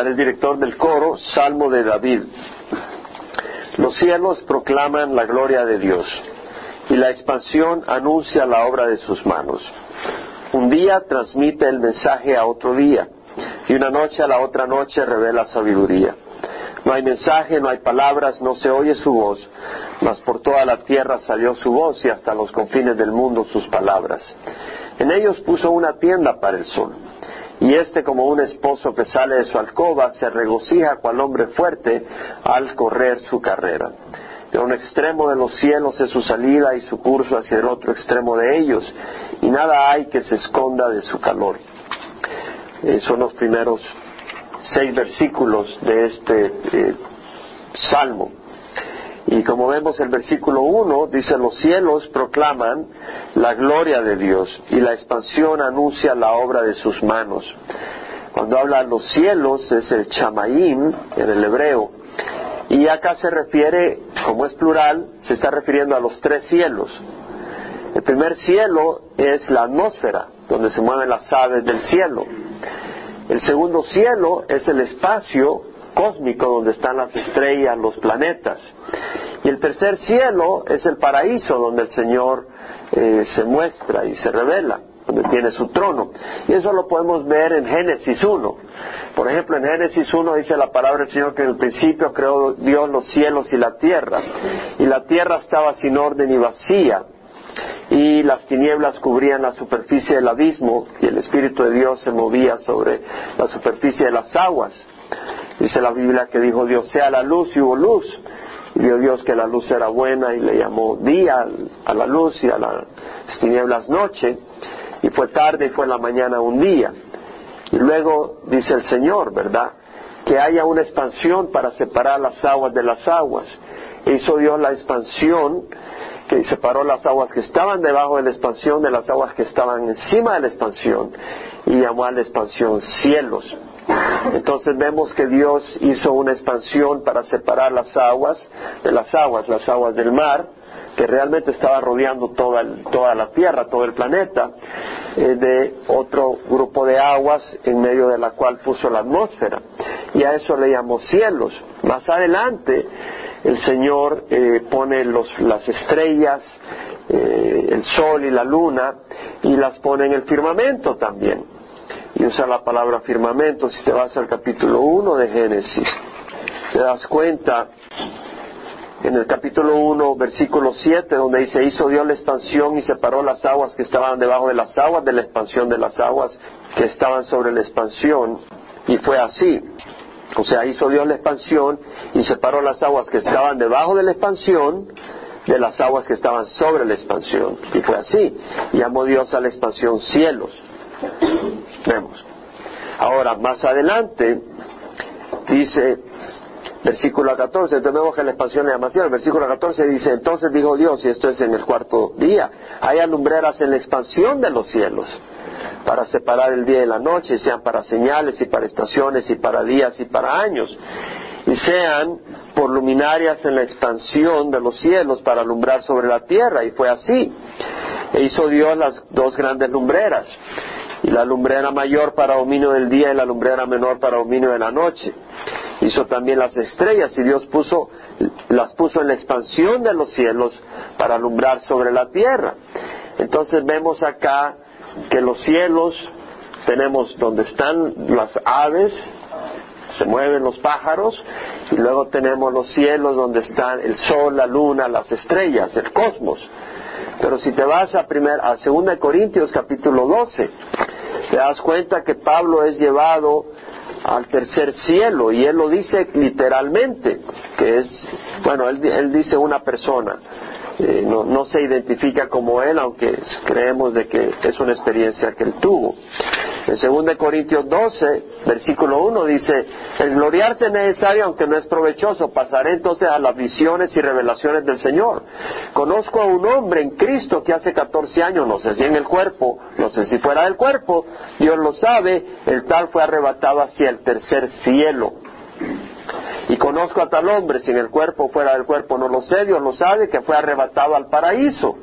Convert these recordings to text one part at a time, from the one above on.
para el director del coro, Salmo de David. Los cielos proclaman la gloria de Dios y la expansión anuncia la obra de sus manos. Un día transmite el mensaje a otro día y una noche a la otra noche revela sabiduría. No hay mensaje, no hay palabras, no se oye su voz, mas por toda la tierra salió su voz y hasta los confines del mundo sus palabras. En ellos puso una tienda para el sol, y éste como un esposo que sale de su alcoba se regocija cual hombre fuerte al correr su carrera. De un extremo de los cielos es su salida y su curso hacia el otro extremo de ellos, y nada hay que se esconda de su calor. Eh, son los primeros seis versículos de este eh, salmo. Y como vemos el versículo 1, dice, los cielos proclaman la gloria de Dios y la expansión anuncia la obra de sus manos. Cuando habla los cielos es el chamaim en el hebreo. Y acá se refiere, como es plural, se está refiriendo a los tres cielos. El primer cielo es la atmósfera, donde se mueven las aves del cielo. El segundo cielo es el espacio cósmico donde están las estrellas, los planetas. Y el tercer cielo es el paraíso donde el Señor eh, se muestra y se revela, donde tiene su trono. Y eso lo podemos ver en Génesis 1. Por ejemplo, en Génesis 1 dice la palabra del Señor que en el principio creó Dios los cielos y la tierra. Y la tierra estaba sin orden y vacía y las tinieblas cubrían la superficie del abismo y el Espíritu de Dios se movía sobre la superficie de las aguas. Dice la Biblia que dijo Dios sea la luz y hubo luz. Y vio Dios que la luz era buena y le llamó día a la luz y a las tinieblas noche. Y fue tarde y fue la mañana un día. Y luego dice el Señor, ¿verdad? Que haya una expansión para separar las aguas de las aguas. E hizo Dios la expansión que separó las aguas que estaban debajo de la expansión de las aguas que estaban encima de la expansión y llamó a la expansión cielos. Entonces vemos que Dios hizo una expansión para separar las aguas de las aguas, las aguas del mar, que realmente estaba rodeando toda, toda la Tierra, todo el planeta, eh, de otro grupo de aguas en medio de la cual puso la atmósfera. Y a eso le llamó cielos. Más adelante, el Señor eh, pone las estrellas, eh, el sol y la luna, y las pone en el firmamento también. Y usa la palabra firmamento, si te vas al capítulo 1 de Génesis, te das cuenta en el capítulo 1, versículo 7, donde dice, hizo Dios la expansión y separó las aguas que estaban debajo de las aguas de la expansión de las aguas que estaban sobre la expansión. Y fue así. O sea, hizo Dios la expansión y separó las aguas que estaban debajo de la expansión de las aguas que estaban sobre la expansión. Y fue así. Llamó Dios a la expansión cielos. Vemos. Ahora, más adelante, dice, versículo 14, entonces vemos que la expansión es demasiado. El versículo 14 dice, entonces dijo Dios, y esto es en el cuarto día, hay alumbreras en la expansión de los cielos para separar el día y la noche, sean para señales y para estaciones y para días y para años, y sean por luminarias en la expansión de los cielos para alumbrar sobre la tierra, y fue así. E hizo Dios las dos grandes lumbreras, la lumbrera mayor para dominio del día y la lumbrera menor para dominio de la noche. Hizo también las estrellas y Dios puso, las puso en la expansión de los cielos para alumbrar sobre la tierra. Entonces vemos acá que los cielos tenemos donde están las aves, se mueven los pájaros, y luego tenemos los cielos donde están el sol, la luna, las estrellas, el cosmos. Pero si te vas a, primer, a 2 Corintios capítulo 12, te das cuenta que Pablo es llevado al tercer cielo y él lo dice literalmente, que es, bueno, él, él dice una persona, eh, no, no, se identifica como él, aunque creemos de que es una experiencia que él tuvo. En 2 Corintios 12, versículo 1 dice, el gloriarse es necesario aunque no es provechoso, pasaré entonces a las visiones y revelaciones del Señor. Conozco a un hombre en Cristo que hace 14 años, no sé si en el cuerpo, no sé si fuera del cuerpo, Dios lo sabe, el tal fue arrebatado hacia el tercer cielo y conozco a tal hombre, si en el cuerpo fuera del cuerpo no lo sé, Dios lo sabe, que fue arrebatado al paraíso.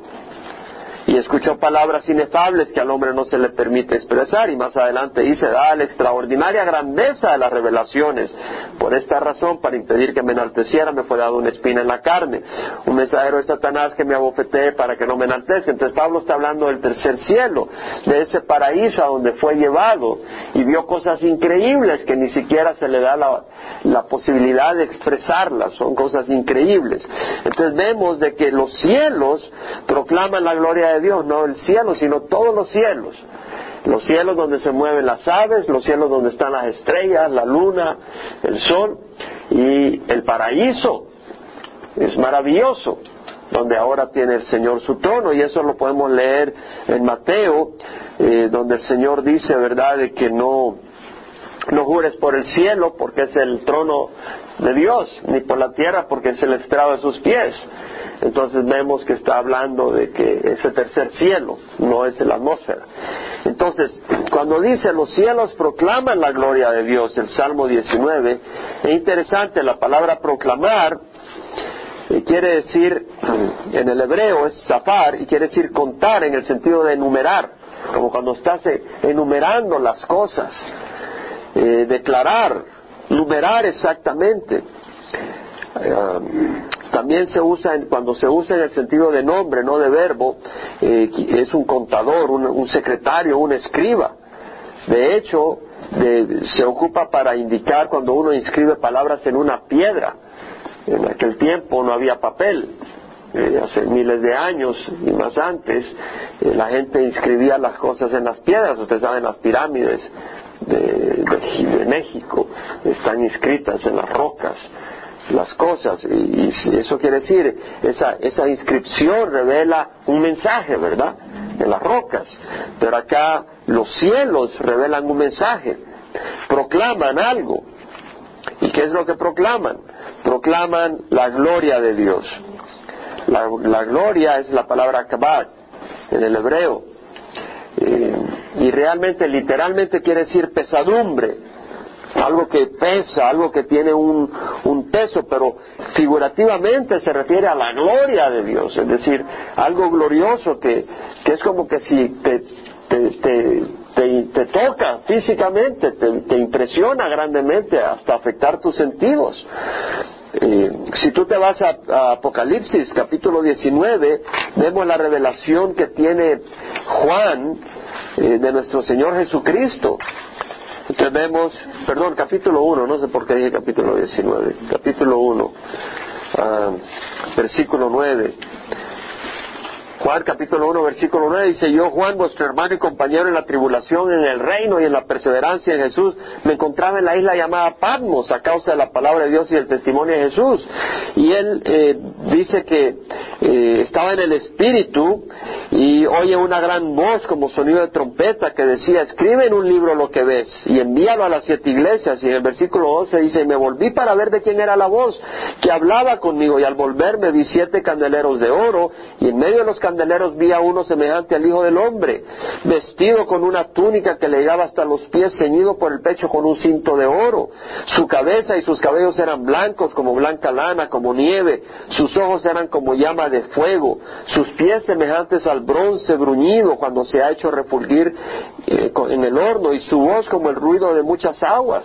Y escuchó palabras inefables que al hombre no se le permite expresar. Y más adelante dice, da la extraordinaria grandeza de las revelaciones. Por esta razón, para impedir que me enalteciera, me fue dado una espina en la carne. Un mensajero de Satanás que me abofetee para que no me enaltezca. Entonces Pablo está hablando del tercer cielo, de ese paraíso a donde fue llevado y vio cosas increíbles que ni siquiera se le da la, la posibilidad de expresarlas. Son cosas increíbles. Entonces vemos de que los cielos proclaman la gloria de Dios, no el cielo, sino todos los cielos. Los cielos donde se mueven las aves, los cielos donde están las estrellas, la luna, el sol y el paraíso. Es maravilloso, donde ahora tiene el Señor su trono y eso lo podemos leer en Mateo, eh, donde el Señor dice, ¿verdad?, de que no, no jures por el cielo porque es el trono de Dios, ni por la tierra porque es el estrado de sus pies. Entonces vemos que está hablando de que ese tercer cielo no es la atmósfera. Entonces, cuando dice los cielos proclaman la gloria de Dios, el Salmo 19, es interesante, la palabra proclamar eh, quiere decir, en el hebreo es zafar y quiere decir contar en el sentido de enumerar, como cuando estás eh, enumerando las cosas, eh, declarar, numerar exactamente. También se usa, cuando se usa en el sentido de nombre, no de verbo, eh, es un contador, un, secretario, un escriba. De hecho, se ocupa para indicar cuando uno inscribe palabras en una piedra. En aquel tiempo no había papel. Eh, hace miles de años y más antes, eh, la gente inscribía las cosas en las piedras. Ustedes saben, las pirámides de México están inscritas en las rocas las cosas. Y, eso quiere decir, esa, esa inscripción revela un mensaje, ¿verdad? En las rocas. Pero acá los cielos revelan un mensaje, proclaman algo. ¿Y qué es lo que proclaman? Proclaman la gloria de Dios. La, la gloria es la palabra kabbat en el hebreo. Eh, y realmente, literalmente quiere decir pesadumbre, algo que pesa, algo que tiene un, peso, pero figurativamente se refiere a la gloria de Dios, es decir, algo glorioso que, que es como que si te, te, te, toca físicamente, te, impresiona grandemente hasta afectar tus sentidos. Eh, si tú te vas a, Apocalipsis capítulo 19, vemos la revelación que tiene Juan eh, de nuestro Señor Jesucristo tenemos, perdón, capítulo 1, no sé por qué dije capítulo 19, capítulo 1, ah, versículo 9. Juan capítulo 1 versículo 9 dice, yo Juan, vuestro hermano y compañero en la tribulación, en el reino y en la perseverancia en Jesús, me encontraba en la isla llamada Patmos a causa de la palabra de Dios y el testimonio de Jesús. Y él eh, dice que eh, estaba en el Espíritu y oye una gran voz como sonido de trompeta que decía, escribe en un libro lo que ves y envíalo a las siete iglesias. Y en el versículo 11 dice, me volví para ver de quién era la voz que hablaba conmigo y al volverme vi siete candeleros de oro y en medio de los candeleros vi a uno semejante al Hijo del Hombre, vestido con una túnica que le llegaba hasta los pies, ceñido por el pecho con un cinto de oro. Su cabeza y sus cabellos eran blancos como blanca lana, como nieve. Sus ojos eran como llama de fuego. Sus pies semejantes al bronce bruñido cuando se ha hecho refulgir eh, en el horno y su voz como el ruido de muchas aguas.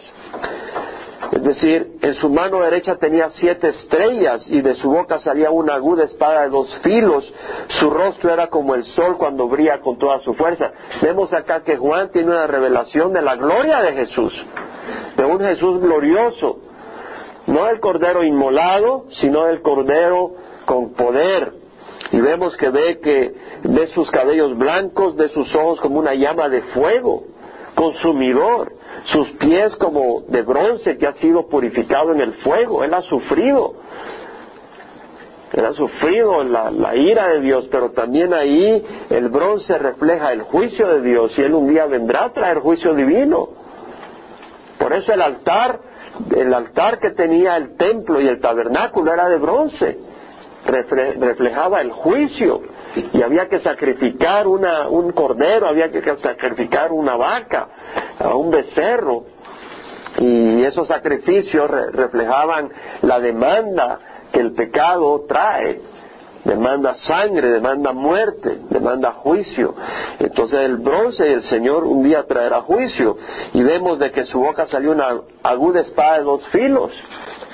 Es decir, en su mano derecha tenía siete estrellas y de su boca salía una aguda espada de dos filos. Su rostro era como el sol cuando brilla con toda su fuerza. Vemos acá que Juan tiene una revelación de la gloria de Jesús, de un Jesús glorioso. No del cordero inmolado, sino del cordero con poder. Y vemos que ve que ve sus cabellos blancos, ve sus ojos como una llama de fuego, consumidor sus pies como de bronce que ha sido purificado en el fuego. Él ha sufrido. Él ha sufrido la, la, ira de Dios, pero también ahí el bronce refleja el juicio de Dios y Él un día vendrá a traer juicio divino. Por eso el altar, el altar que tenía el templo y el tabernáculo era de bronce, reflejaba el juicio y había que sacrificar una, un cordero, había que sacrificar una vaca, un becerro, y esos sacrificios reflejaban la demanda que el pecado trae. Demanda sangre, demanda muerte, demanda juicio. Entonces el bronce y el Señor un día traerá juicio. Y vemos de que su boca salió una aguda espada de dos filos.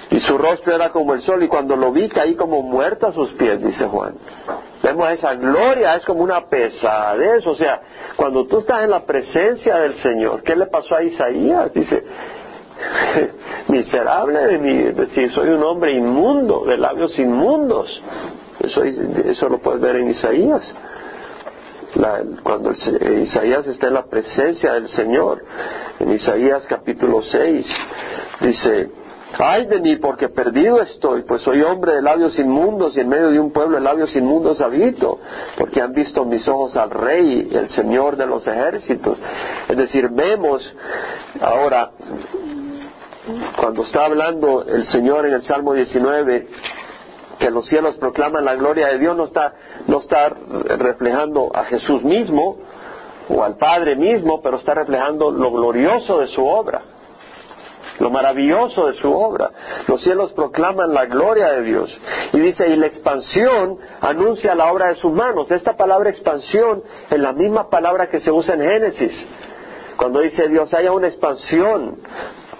Y su rostro era como el sol. Y cuando lo vi caí como muerto a sus pies, dice Juan. Vemos esa gloria, es como una pesadez, o sea, cuando tú estás en la presencia del Señor, ¿qué le pasó a Isaías? Dice, miserable de mí, soy un hombre inmundo, de labios inmundos. Eso, eso lo puedes ver en Isaías. cuando Isaías está en la presencia del Señor, en Isaías capítulo 6, dice, Ay de mí, porque perdido estoy, pues soy hombre de labios inmundos y en medio de un pueblo de labios inmundos habito, porque han visto mis ojos al Rey, el Señor de los ejércitos. Es decir, vemos ahora, cuando está hablando el Señor en el Salmo 19, que los cielos proclaman la gloria de Dios, no está, no está reflejando a Jesús mismo o al Padre mismo, pero está reflejando lo glorioso de su obra lo maravilloso de su obra. Los cielos proclaman la gloria de Dios. Y dice, y la expansión anuncia la obra de sus manos. Esta palabra expansión es la misma palabra que se usa en Génesis. Cuando dice Dios, haya una expansión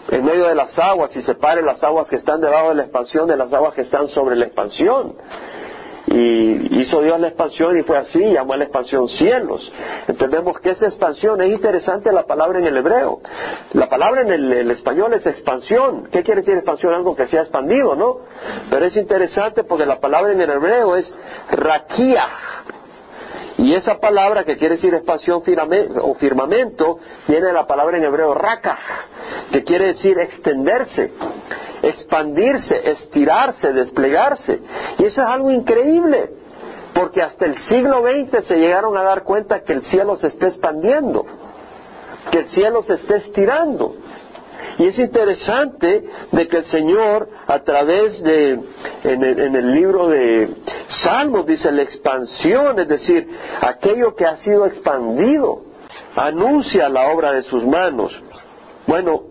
en medio de las aguas y separe las aguas que están debajo de la expansión de las aguas que están sobre la expansión. Y hizo Dios la expansión y fue así, llamó a la expansión cielos. Entendemos que esa expansión es interesante la palabra en el hebreo. La palabra en el, español es expansión. ¿Qué quiere decir expansión? Algo que sea expandido, ¿no? Pero es interesante porque la palabra en el hebreo es raquía. Y esa palabra que quiere decir expansión o firmamento viene de la palabra en hebreo raka, que quiere decir extenderse expandirse, estirarse, desplegarse. Y eso es algo increíble, porque hasta el siglo XX se llegaron a dar cuenta que el cielo se está expandiendo, que el cielo se está estirando. Y es interesante de que el Señor, a través de, en el, libro de Salmos, dice la expansión, es decir, aquello que ha sido expandido, anuncia la obra de sus manos. Bueno,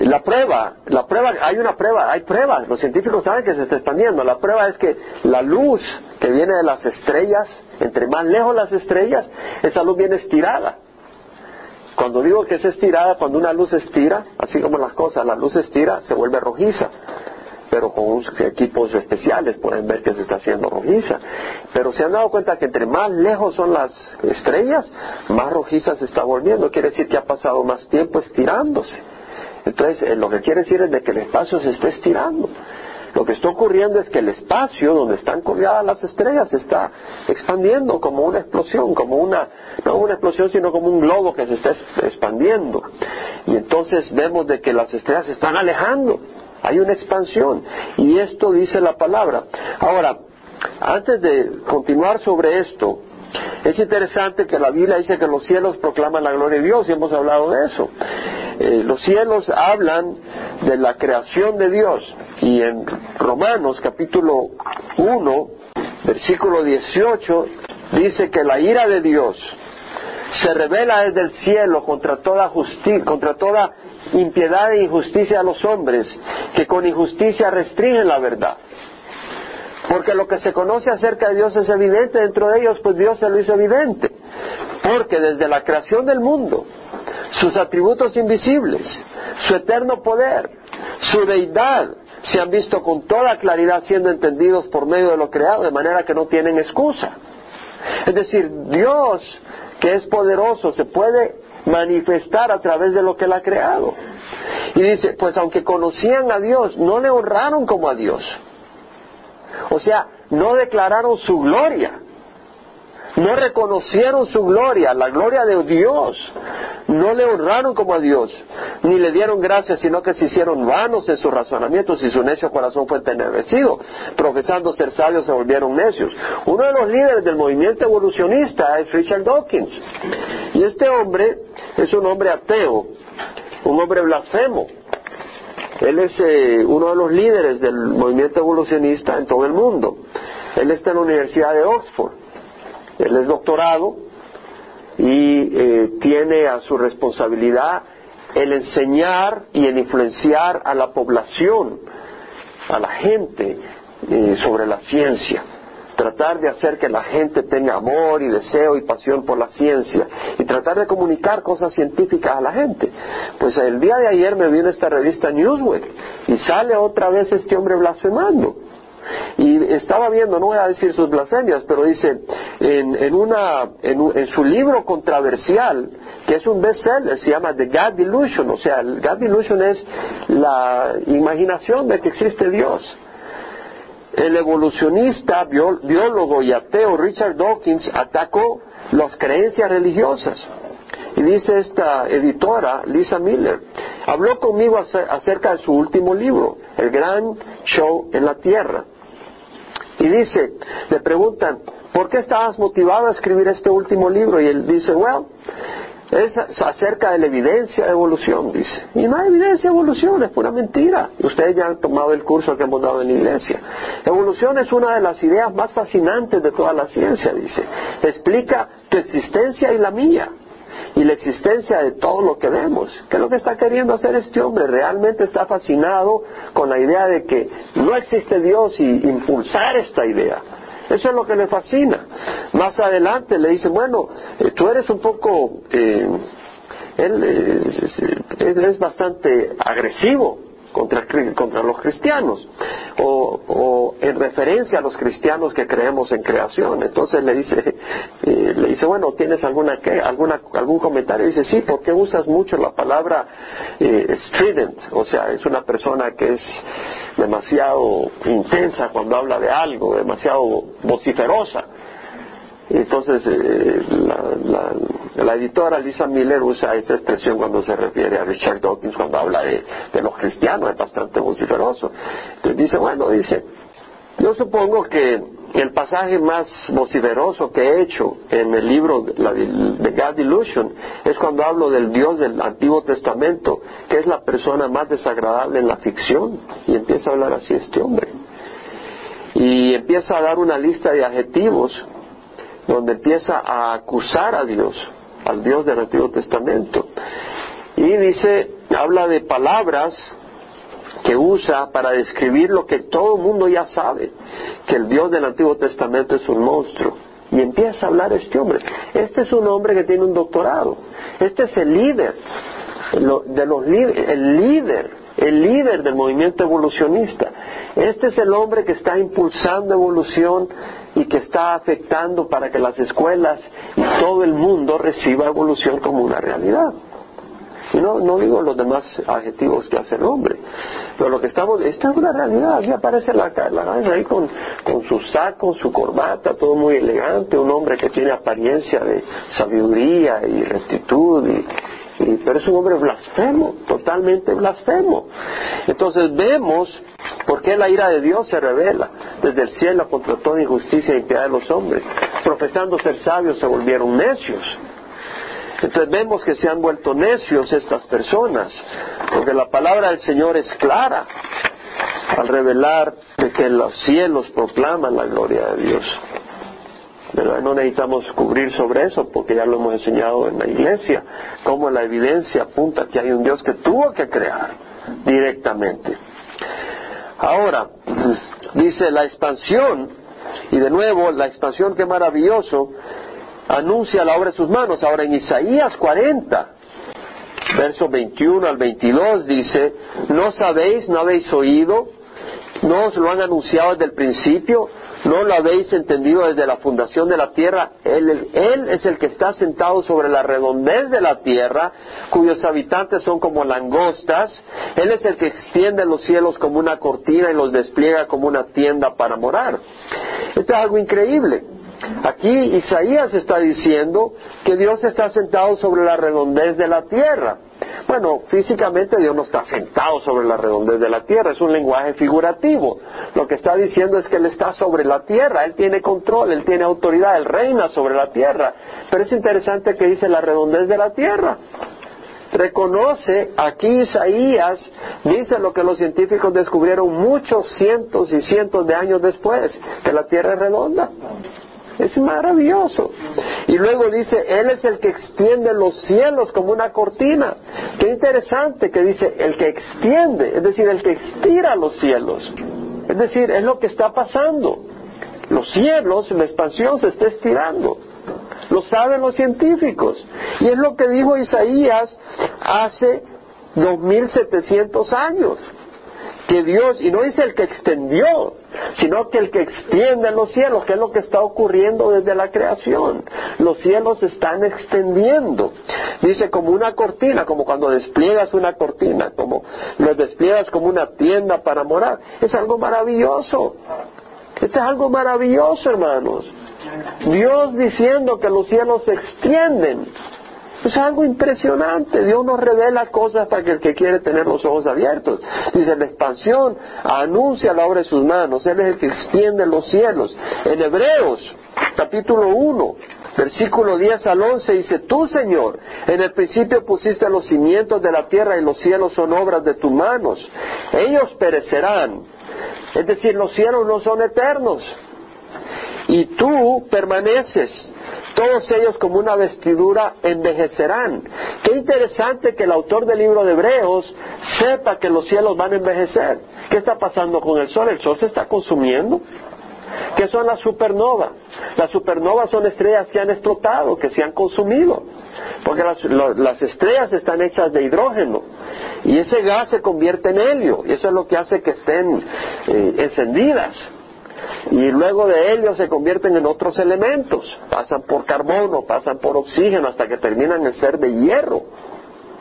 la prueba, la prueba, hay una prueba, hay pruebas, los científicos saben que se está expandiendo, la prueba es que la luz que viene de las estrellas, entre más lejos las estrellas, esa luz viene estirada. Cuando digo que es estirada, cuando una luz estira, así como las cosas, la luz estira, se vuelve rojiza. Pero con equipos especiales pueden ver que se está haciendo rojiza. Pero se han dado cuenta que entre más lejos son las estrellas, más rojiza se está volviendo. Quiere decir que ha pasado más tiempo estirándose. Entonces, eh, lo que quiere decir es de que el espacio se está estirando. Lo que está ocurriendo es que el espacio donde están colgadas las estrellas se está expandiendo como una explosión, como una, no una explosión, sino como un globo que se está expandiendo. Y entonces vemos de que las estrellas se están alejando. Hay una expansión. Y esto dice la palabra. Ahora, antes de continuar sobre esto, es interesante que la Biblia dice que los cielos proclaman la gloria de Dios y hemos hablado de eso. Eh, los cielos hablan de la creación de Dios y en Romanos capítulo 1, versículo 18, dice que la ira de Dios se revela desde el cielo contra toda justicia, contra toda impiedad e injusticia de los hombres, que con injusticia restringen la verdad. Porque lo que se conoce acerca de Dios es evidente dentro de ellos, pues Dios se lo hizo evidente. Porque desde la creación del mundo, sus atributos invisibles, su eterno poder, su deidad, se han visto con toda claridad siendo entendidos por medio de lo creado, de manera que no tienen excusa. Es decir, Dios, que es poderoso, se puede manifestar a través de lo que Él ha creado. Y dice, pues aunque conocían a Dios, no le honraron como a Dios. O sea, no declararon su gloria no reconocieron su gloria, la gloria de Dios, no le honraron como a Dios, ni le dieron gracias, sino que se hicieron vanos en sus razonamientos y su necio corazón fue entenebrecido. Profesando ser sabios se volvieron necios. Uno de los líderes del movimiento evolucionista es Richard Dawkins. Y este hombre es un hombre ateo, un hombre blasfemo. Él es eh, uno de los líderes del movimiento evolucionista en todo el mundo. Él está en la Universidad de Oxford. Él es doctorado y eh, tiene a su responsabilidad el enseñar y el influenciar a la población, a la gente eh, sobre la ciencia. Tratar de hacer que la gente tenga amor y deseo y pasión por la ciencia y tratar de comunicar cosas científicas a la gente. Pues el día de ayer me vino esta revista Newsweek y sale otra vez este hombre blasfemando. Y estaba viendo, no voy a decir sus blasfemias, pero dice, en, una, en, su libro controversial, que es un bestseller, se llama The God Delusion, o sea, el God Delusion es la imaginación de que existe Dios. El evolucionista, biólogo y ateo Richard Dawkins atacó las creencias religiosas. Y dice esta editora, Lisa Miller, habló conmigo acerca de su último libro, El Gran Show en la Tierra. Y dice, le preguntan, ¿por qué estabas motivado a escribir este último libro? Y él dice, well, es acerca de la evidencia de evolución, dice. Y no hay evidencia de evolución, es pura mentira. Ustedes ya han tomado el curso que hemos dado en la iglesia. Evolución es una de las ideas más fascinantes de toda la ciencia, dice. Explica tu existencia y la mía y la existencia de todo lo que vemos. ¿Qué es lo que está queriendo hacer este hombre? Realmente está fascinado con la idea de que no existe Dios y impulsar esta idea. Eso es lo que le fascina. Más adelante le dicen, bueno, eh, tú eres un poco, eh, él es bastante agresivo contra, contra los cristianos o, en referencia a los cristianos que creemos en creación. Entonces le dice, eh, le dice bueno, ¿tienes alguna, alguna, algún comentario? Dice, sí, ¿por qué usas mucho la palabra eh? O sea, es una persona que es demasiado intensa cuando habla de algo, demasiado vociferosa. Entonces, eh, la, editora Lisa Miller usa esa expresión cuando se refiere a Richard Dawkins, cuando habla de, los cristianos, es bastante vociferoso. Entonces dice, bueno, dice, yo supongo que el pasaje más vociferoso que he hecho en el libro de God Illusion es cuando hablo del Dios del Antiguo Testamento, que es la persona más desagradable en la ficción, y empieza a hablar así este hombre. Y empieza a dar una lista de adjetivos donde empieza a acusar a Dios, al Dios del Antiguo Testamento. Y dice, habla de palabras que usa para describir lo que todo el mundo ya sabe, que el Dios del Antiguo Testamento es un monstruo. Y empieza a hablar este hombre. Este es un hombre que tiene un doctorado. Este es el líder, de los, el líder, el líder del movimiento evolucionista. Este es el hombre que está impulsando evolución y que está afectando para que las escuelas y todo el mundo reciba evolución como una realidad. Y no, no digo los demás adjetivos que hace el hombre, pero lo que estamos, esta es una realidad, aquí aparece la, la ahí con, con su saco, su corbata, todo muy elegante, un hombre que tiene apariencia de sabiduría y rectitud y, pero es un hombre blasfemo, totalmente blasfemo. Entonces vemos por qué la ira de Dios se revela desde el cielo contra toda injusticia e impiedad de los hombres. Profesando ser sabios se volvieron necios. Entonces vemos que se han vuelto necios estas personas, porque la palabra del Señor es clara al revelar de que los cielos proclaman la gloria de Dios. No necesitamos cubrir sobre eso porque ya lo hemos enseñado en la iglesia, como la evidencia apunta que hay un Dios que tuvo que crear directamente. Ahora, dice la expansión, y de nuevo, la expansión, qué maravilloso, anuncia la obra de sus manos. Ahora en Isaías 40, verso 21 al 22 dice, no sabéis, no habéis oído, no os lo han anunciado desde el principio, ¿No lo habéis entendido desde la fundación de la tierra? Él, es el que está sentado sobre la redondez de la tierra, cuyos habitantes son como langostas. Él es el que extiende los cielos como una cortina y los despliega como una tienda para morar. Esto es algo increíble. Aquí Isaías está diciendo que Dios está sentado sobre la redondez de la tierra. Bueno, físicamente Dios no está sentado sobre la redondez de la tierra, es un lenguaje figurativo. Lo que está diciendo es que Él está sobre la tierra, Él tiene control, Él tiene autoridad, Él reina sobre la tierra. Pero es interesante que dice la redondez de la tierra. Reconoce, aquí Isaías dice lo que los científicos descubrieron muchos cientos y cientos de años después, que la tierra es redonda. Es maravilloso. Y luego dice, Él es el que extiende los cielos como una cortina. Qué interesante que dice, el que extiende, es decir, el que estira los cielos. Es decir, es lo que está pasando. los cielos, la expansión se está estirando. Lo saben los científicos. Y es lo que dijo Isaías hace 2700 años que Dios, y no dice el que extendió, sino que el que extiende los cielos, que es lo que está ocurriendo desde la creación. Los cielos se están extendiendo. Dice como una cortina, como cuando despliegas una cortina, como lo despliegas como una tienda para morar. Es algo maravilloso. Esto es algo maravilloso, hermanos. Dios diciendo que los cielos se extienden es algo impresionante. Dios nos revela cosas para que el que quiere tener los ojos abiertos. Dice, la expansión anuncia la obra de sus manos. Él es el que extiende los cielos. En Hebreos, capítulo 1, versículo 10 al 11, dice, tú, Señor, en el principio pusiste los cimientos de la tierra y los cielos son obras de tus manos. Ellos perecerán. Es decir, los cielos no son eternos. Y tú permaneces todos ellos como una vestidura envejecerán. Qué interesante que el autor del libro de Hebreos sepa que los cielos van a envejecer. ¿Qué está pasando con el sol? El sol se está consumiendo. ¿Qué son las supernovas? Las supernovas son estrellas que han explotado, que se han consumido. Porque las, estrellas están hechas de hidrógeno. Y ese gas se convierte en helio. Y eso es lo que hace que estén eh, encendidas y luego de ellos se convierten en otros elementos, pasan por carbono, pasan por oxígeno hasta que terminan en ser de hierro,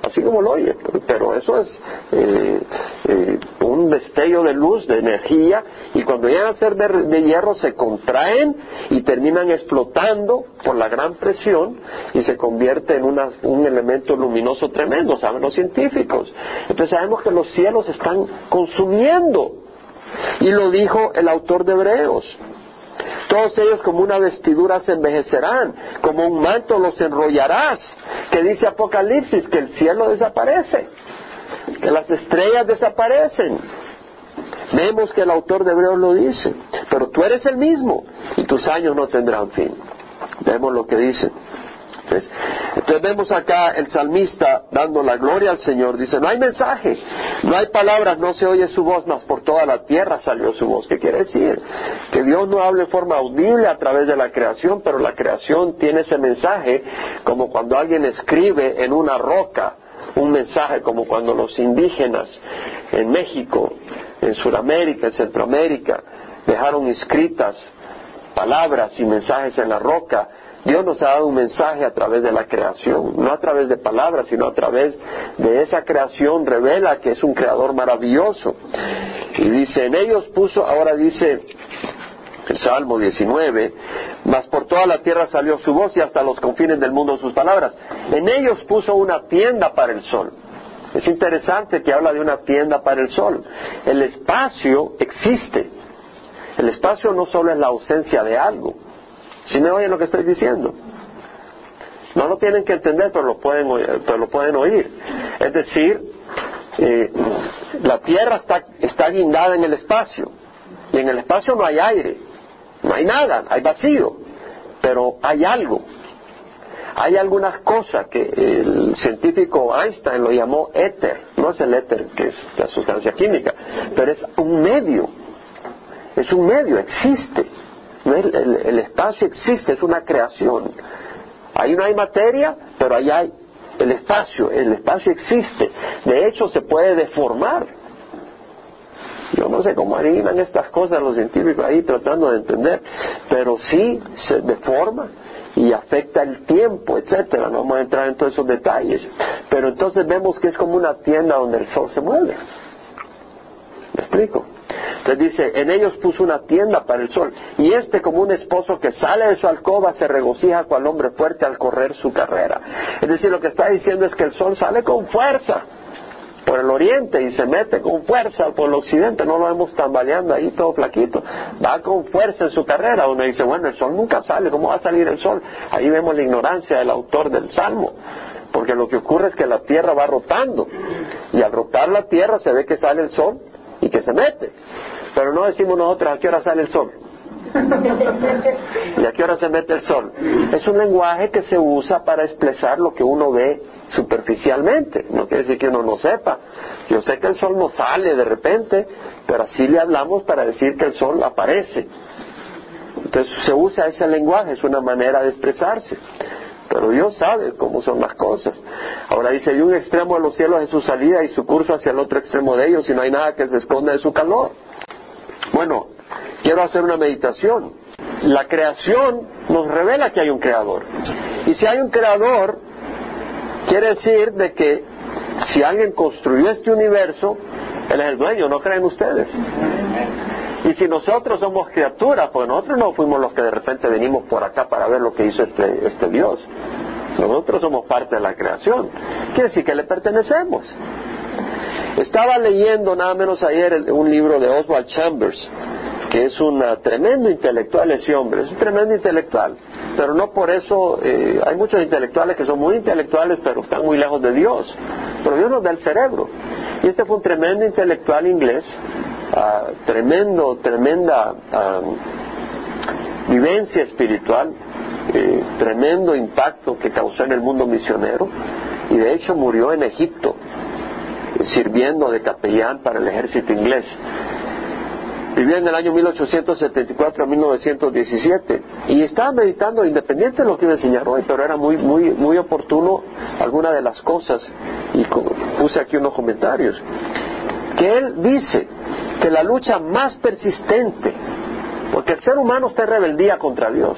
así como lo oye, pero eso es eh, eh, un destello de luz, de energía, y cuando llegan a ser de, hierro se contraen y terminan explotando por la gran presión y se convierte en un elemento luminoso tremendo, saben los científicos. Entonces sabemos que los cielos están consumiendo y lo dijo el autor de Hebreos. Todos ellos como una vestidura se envejecerán, como un manto los enrollarás, que dice Apocalipsis que el cielo desaparece, que las estrellas desaparecen. Vemos que el autor de Hebreos lo dice, pero tú eres el mismo y tus años no tendrán fin. Vemos lo que dice. Entonces vemos acá el salmista dando la gloria al Señor. Dice, no hay mensaje, no hay palabras, no se oye su voz, mas por toda la tierra salió su voz. ¿Qué quiere decir? Que Dios no habla de forma audible a través de la creación, pero la creación tiene ese mensaje como cuando alguien escribe en una roca un mensaje, como cuando los indígenas en México, en Sudamérica, en Centroamérica, dejaron escritas palabras y mensajes en la roca Dios nos ha dado un mensaje a través de la creación, no a través de palabras, sino a través de esa creación revela que es un creador maravilloso. Y dice, en ellos puso, ahora dice el Salmo 19, mas por toda la tierra salió su voz y hasta los confines del mundo sus palabras. En ellos puso una tienda para el sol. Es interesante que habla de una tienda para el sol. El espacio existe. El espacio no solo es la ausencia de algo, si me oyen lo que estoy diciendo. No lo tienen que entender, pero lo pueden, pero lo pueden oír. Es decir, eh, la Tierra está, está guindada en el espacio. Y en el espacio no hay aire, no hay nada, hay vacío. Pero hay algo. Hay algunas cosas que el científico Einstein lo llamó éter. No es el éter, que es la sustancia química, pero es un medio. Es un medio, existe el, espacio existe, es una creación. Ahí no hay materia, pero ahí hay el espacio, el espacio existe. De hecho, se puede deformar. Yo no sé cómo animan estas cosas los científicos ahí tratando de entender, pero sí se deforma y afecta el tiempo, etcétera. No vamos a entrar en todos esos detalles. Pero entonces vemos que es como una tienda donde el sol se mueve. ¿Me explico? Entonces dice, en ellos puso una tienda para el sol. Y este como un esposo que sale de su alcoba se regocija cual hombre fuerte al correr su carrera. Es decir, lo que está diciendo es que el sol sale con fuerza por el oriente y se mete con fuerza por el occidente, no lo vemos tambaleando ahí todo flaquito, va con fuerza en su carrera. Uno dice, bueno, el sol nunca sale, ¿cómo va a salir el sol? Ahí vemos la ignorancia del autor del salmo, porque lo que ocurre es que la tierra va rotando y al rotar la tierra se ve que sale el sol y que se mete. Pero no decimos nosotros a qué hora sale el sol. ¿Y a qué hora se mete el sol? Es un lenguaje que se usa para expresar lo que uno ve superficialmente. No quiere decir que uno no sepa. Yo sé que el sol no sale de repente, pero así le hablamos para decir que el sol aparece. Entonces se usa ese lenguaje, es una manera de expresarse. Pero Dios sabe cómo son las cosas. Ahora dice, de un extremo de los cielos es su salida y su curso hacia el otro extremo de ellos y no hay nada que se esconda de su calor. Bueno, quiero hacer una meditación. La creación nos revela que hay un creador. Y si hay un creador, quiere decir de que si alguien construyó este universo, él es el dueño, ¿no creen ustedes? Y si nosotros somos criaturas, pues nosotros no fuimos los que de repente venimos por acá para ver lo que hizo este, este Dios. Nosotros somos parte de la creación. Quiere decir que le pertenecemos. Estaba leyendo nada menos ayer un libro de Oswald Chambers, que es un tremendo intelectual ese hombre, es un tremendo intelectual, pero no por eso, eh, hay muchos intelectuales que son muy intelectuales pero están muy lejos de Dios, pero Dios nos da el cerebro. Y este fue un tremendo intelectual inglés Ah, tremendo, tremenda ah, vivencia espiritual, eh, tremendo impacto que causó en el mundo misionero. Y de hecho murió en Egipto eh, sirviendo de capellán para el ejército inglés. Vivió en el año 1874 a 1917 y estaba meditando, independiente de lo que iba a enseñar hoy, pero era muy, muy, muy oportuno alguna de las cosas. Y puse aquí unos comentarios que él dice que la lucha más persistente, porque el ser humano está en rebeldía contra Dios,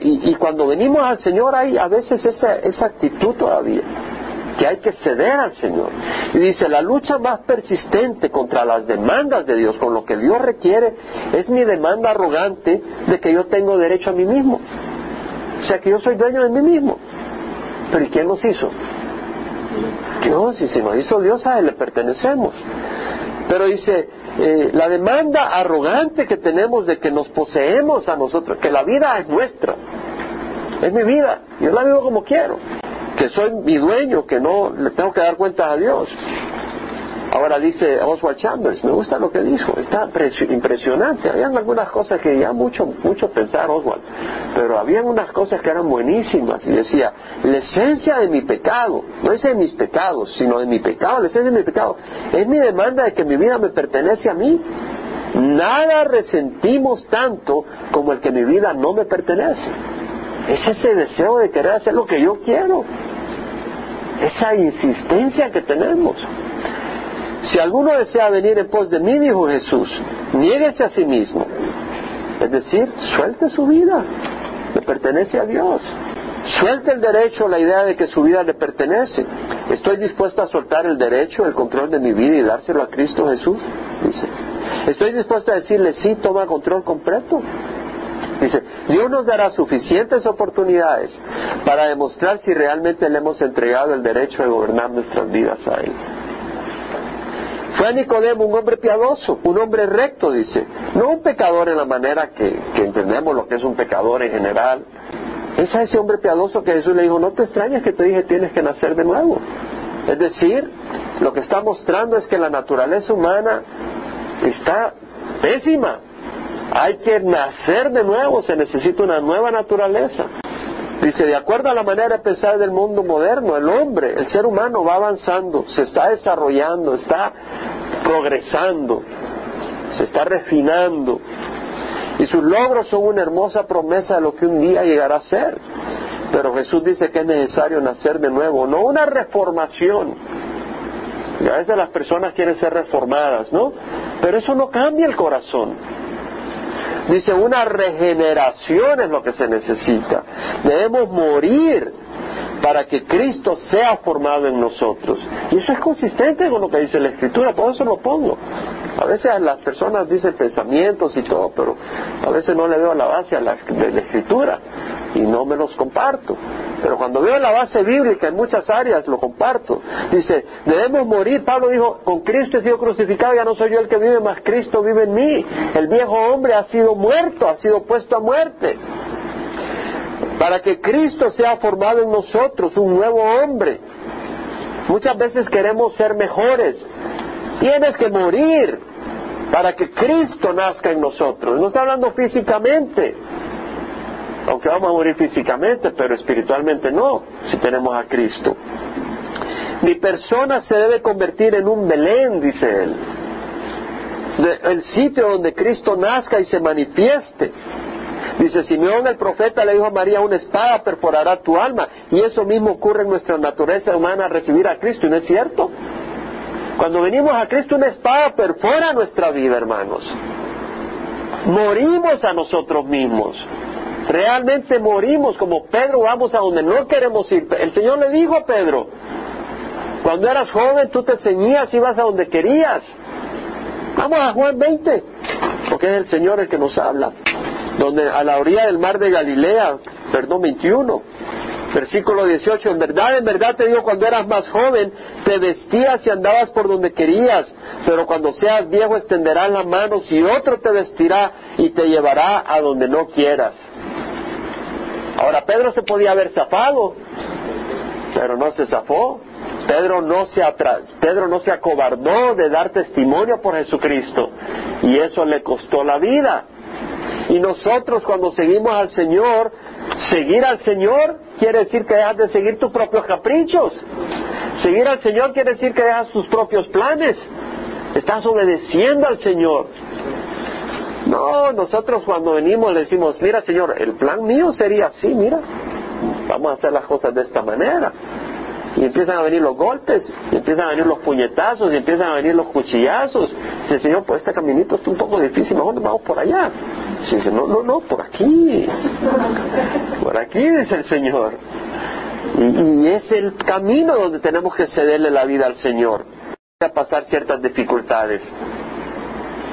y, cuando venimos al Señor hay a veces esa, esa actitud todavía, que hay que ceder al Señor. Y dice, la lucha más persistente contra las demandas de Dios, con lo que Dios requiere, es mi demanda arrogante de que yo tengo derecho a mí mismo. O sea, que yo soy dueño de mí mismo. Pero ¿y quién nos hizo? Dios, y si nos hizo Dios, a Él le pertenecemos. Pero dice, eh, la demanda arrogante que tenemos de que nos poseemos a nosotros, que la vida es nuestra, es mi vida, yo la vivo como quiero, que soy mi dueño, que no le tengo que dar cuenta a Dios. Ahora dice Oswald Chambers, me gusta lo que dijo, está impresionante. Habían algunas cosas que ya mucho, mucho pensar Oswald, pero habían unas cosas que eran buenísimas. Y decía, la esencia de mi pecado, no es de mis pecados, sino de mi pecado, la esencia de mi pecado, es mi demanda de que mi vida me pertenece a mí. Nada resentimos tanto como el que mi vida no me pertenece. Es ese deseo de querer hacer lo que yo quiero. Esa insistencia que tenemos. Si alguno desea venir en pos de mí, dijo Jesús, niéguese a sí mismo. Es decir, suelte su vida, le pertenece a Dios. Suelte el derecho, la idea de que su vida le pertenece. Estoy dispuesto a soltar el derecho, el control de mi vida y dárselo a Cristo Jesús, dice. Estoy dispuesto a decirle, sí, toma control completo. Dice, Dios nos dará suficientes oportunidades para demostrar si realmente le hemos entregado el derecho de gobernar nuestras vidas a Él. Fue Nicodemo un hombre piadoso, un hombre recto, dice. No un pecador en la manera que, entendemos lo que es un pecador en general. Es a ese hombre piadoso que Jesús le dijo, no te extrañes que te dije tienes que nacer de nuevo. Es decir, lo que está mostrando es que la naturaleza humana está pésima. Hay que nacer de nuevo, se necesita una nueva naturaleza. Dice, de acuerdo a la manera de pensar del mundo moderno, el hombre, el ser humano va avanzando, se está desarrollando, está progresando, se está refinando. Y sus logros son una hermosa promesa de lo que un día llegará a ser. Pero Jesús dice que es necesario nacer de nuevo, no una reformación. Y a veces las personas quieren ser reformadas, ¿no? Pero eso no cambia el corazón. Dice, una regeneración es lo que se necesita. Debemos morir para que Cristo sea formado en nosotros. Y eso es consistente con lo que dice la Escritura, por eso lo pongo. A veces las personas dicen pensamientos y todo, pero a veces no le veo la base a la, de la Escritura y no me los comparto. Pero cuando veo la base bíblica en muchas áreas lo comparto. Dice, debemos morir. Pablo dijo, con Cristo he sido crucificado, ya no soy yo el que vive, más Cristo vive en mí. El viejo hombre ha sido muerto, ha sido puesto a muerte para que Cristo sea formado en nosotros, un nuevo hombre. Muchas veces queremos ser mejores. Tienes que morir para que Cristo nazca en nosotros. No está hablando físicamente, aunque vamos a morir físicamente, pero espiritualmente no, si tenemos a Cristo. Mi persona se debe convertir en un Belén, dice él. el sitio donde Cristo nazca y se manifieste. Dice Simeón el profeta le dijo a María, una espada perforará tu alma. Y eso mismo ocurre en nuestra naturaleza humana recibir a Cristo, ¿y no es cierto? Cuando venimos a Cristo, una espada perfora nuestra vida, hermanos. Morimos a nosotros mismos. Realmente morimos como Pedro, vamos a donde no queremos ir. El Señor le dijo a Pedro, cuando eras joven tú te ceñías, ibas a donde querías. Vamos a Juan 20, porque es el Señor el que nos habla. Donde a la orilla del mar de Galilea, perdón, 21, versículo 18, en verdad, en verdad te digo, cuando eras más joven, te vestías y andabas por donde querías, pero cuando seas viejo extenderás las manos y otro te vestirá y te llevará a donde no quieras. Ahora, Pedro se podía haber zafado, pero no se zafó. Pedro no se, Pedro no se acobardó de dar testimonio por Jesucristo y eso le costó la vida. Y nosotros cuando seguimos al Señor, seguir al Señor quiere decir que dejas de seguir tus propios caprichos. Seguir al Señor quiere decir que dejas tus propios planes. Estás obedeciendo al Señor. No, nosotros cuando venimos le decimos, mira Señor, el plan mío sería así, mira, vamos a hacer las cosas de esta manera y empiezan a venir los golpes, empiezan a venir los puñetazos, y empiezan a venir los cuchillazos. Dice, Señor, pues este caminito está un poco difícil, mejor vamos por allá. Dice, no, no, no, por aquí. Por aquí, dice el Señor. Y, y es el camino donde tenemos que cederle la vida al Señor, a pasar ciertas dificultades.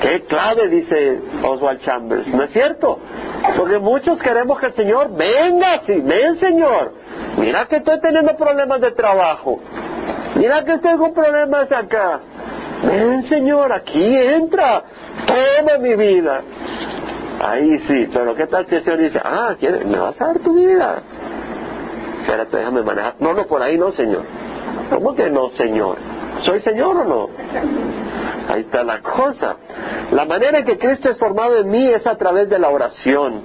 Qué clave, dice Oswald Chambers, ¿no es cierto? Porque muchos queremos que el Señor venga, sí, ven Señor, Mira que estoy teniendo problemas de trabajo. Mira que tengo problemas acá. Ven, Señor, aquí entra. Toma mi vida. Ahí sí, pero ¿qué tal si el Señor dice, ah, ¿quieres? ¿me vas a dar tu vida? Espérate, déjame manejar. No, no, por ahí no, Señor. ¿Cómo que no, Señor? ¿Soy Señor o no? Ahí está la cosa. La manera en que Cristo es formado en mí es a través de la oración.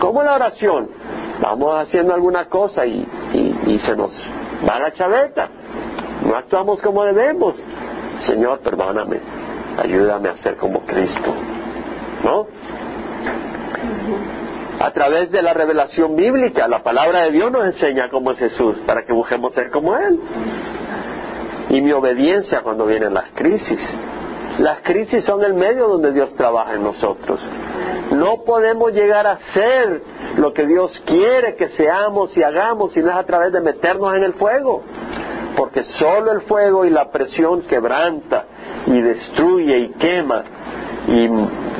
¿Cómo la oración? Vamos haciendo alguna cosa y, y, se nos va la chaveta. No actuamos como debemos. Señor, perdóname, ayúdame a ser como Cristo. ¿No? A través de la revelación bíblica, la palabra de Dios nos enseña cómo es Jesús, para que busquemos ser como Él. Y mi obediencia cuando vienen las crisis. Las crisis son el medio donde Dios trabaja en nosotros. No podemos llegar a ser lo que Dios quiere que seamos y hagamos si no es a través de meternos en el fuego. Porque solo el fuego y la presión quebranta y destruye y quema y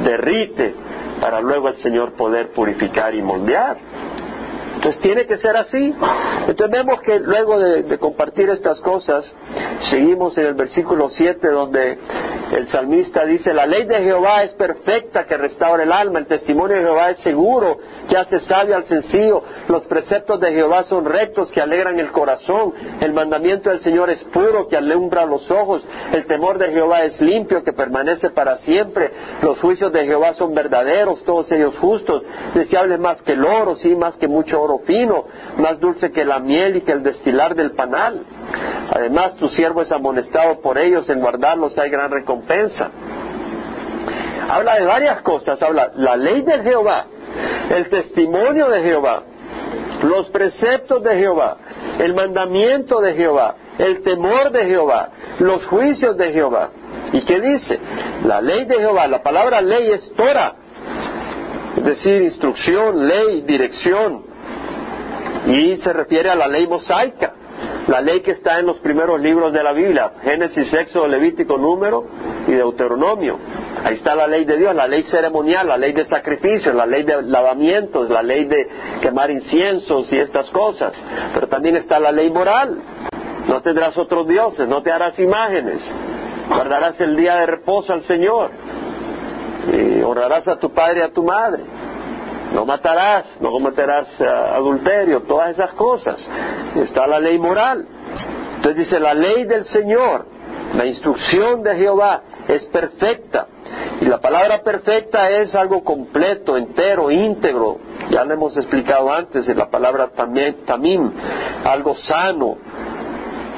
derrite para luego el Señor poder purificar y moldear. Entonces tiene que ser así. Entonces vemos que luego de, compartir estas cosas, seguimos en el versículo 7 donde el salmista dice, la ley de Jehová es perfecta que restaura el alma, el testimonio de Jehová es seguro que hace sabio al sencillo, los preceptos de Jehová son rectos que alegran el corazón, el mandamiento del Señor es puro que alumbra los ojos, el temor de Jehová es limpio que permanece para siempre, los juicios de Jehová son verdaderos, todos ellos justos, deseables más que el oro, sí, más que mucho oro fino, más dulce que la miel y que el destilar del panal. Además, tu siervo es amonestado por ellos, en guardarlos hay gran recompensa. Habla de varias cosas, habla la ley de Jehová, el testimonio de Jehová, los preceptos de Jehová, el mandamiento de Jehová, el temor de Jehová, los juicios de Jehová. ¿Y qué dice? La ley de Jehová, la palabra ley es Torah, es decir, instrucción, ley, dirección y se refiere a la ley mosaica, la ley que está en los primeros libros de la Biblia, Génesis, Éxodo, Levítico, Número y Deuteronomio. Ahí está la ley de Dios, la ley ceremonial, la ley de sacrificios, la ley de lavamientos, la ley de quemar inciensos y estas cosas. Pero también está la ley moral. No tendrás otros dioses, no te harás imágenes, guardarás el día de reposo al Señor, y honrarás a tu padre y a tu madre no matarás, no cometerás eh, adulterio, todas esas cosas. Está la ley moral. Entonces dice, la ley del Señor, la instrucción de Jehová es perfecta. Y la palabra perfecta es algo completo, entero, íntegro. Ya lo hemos explicado antes, la palabra tamim, algo sano,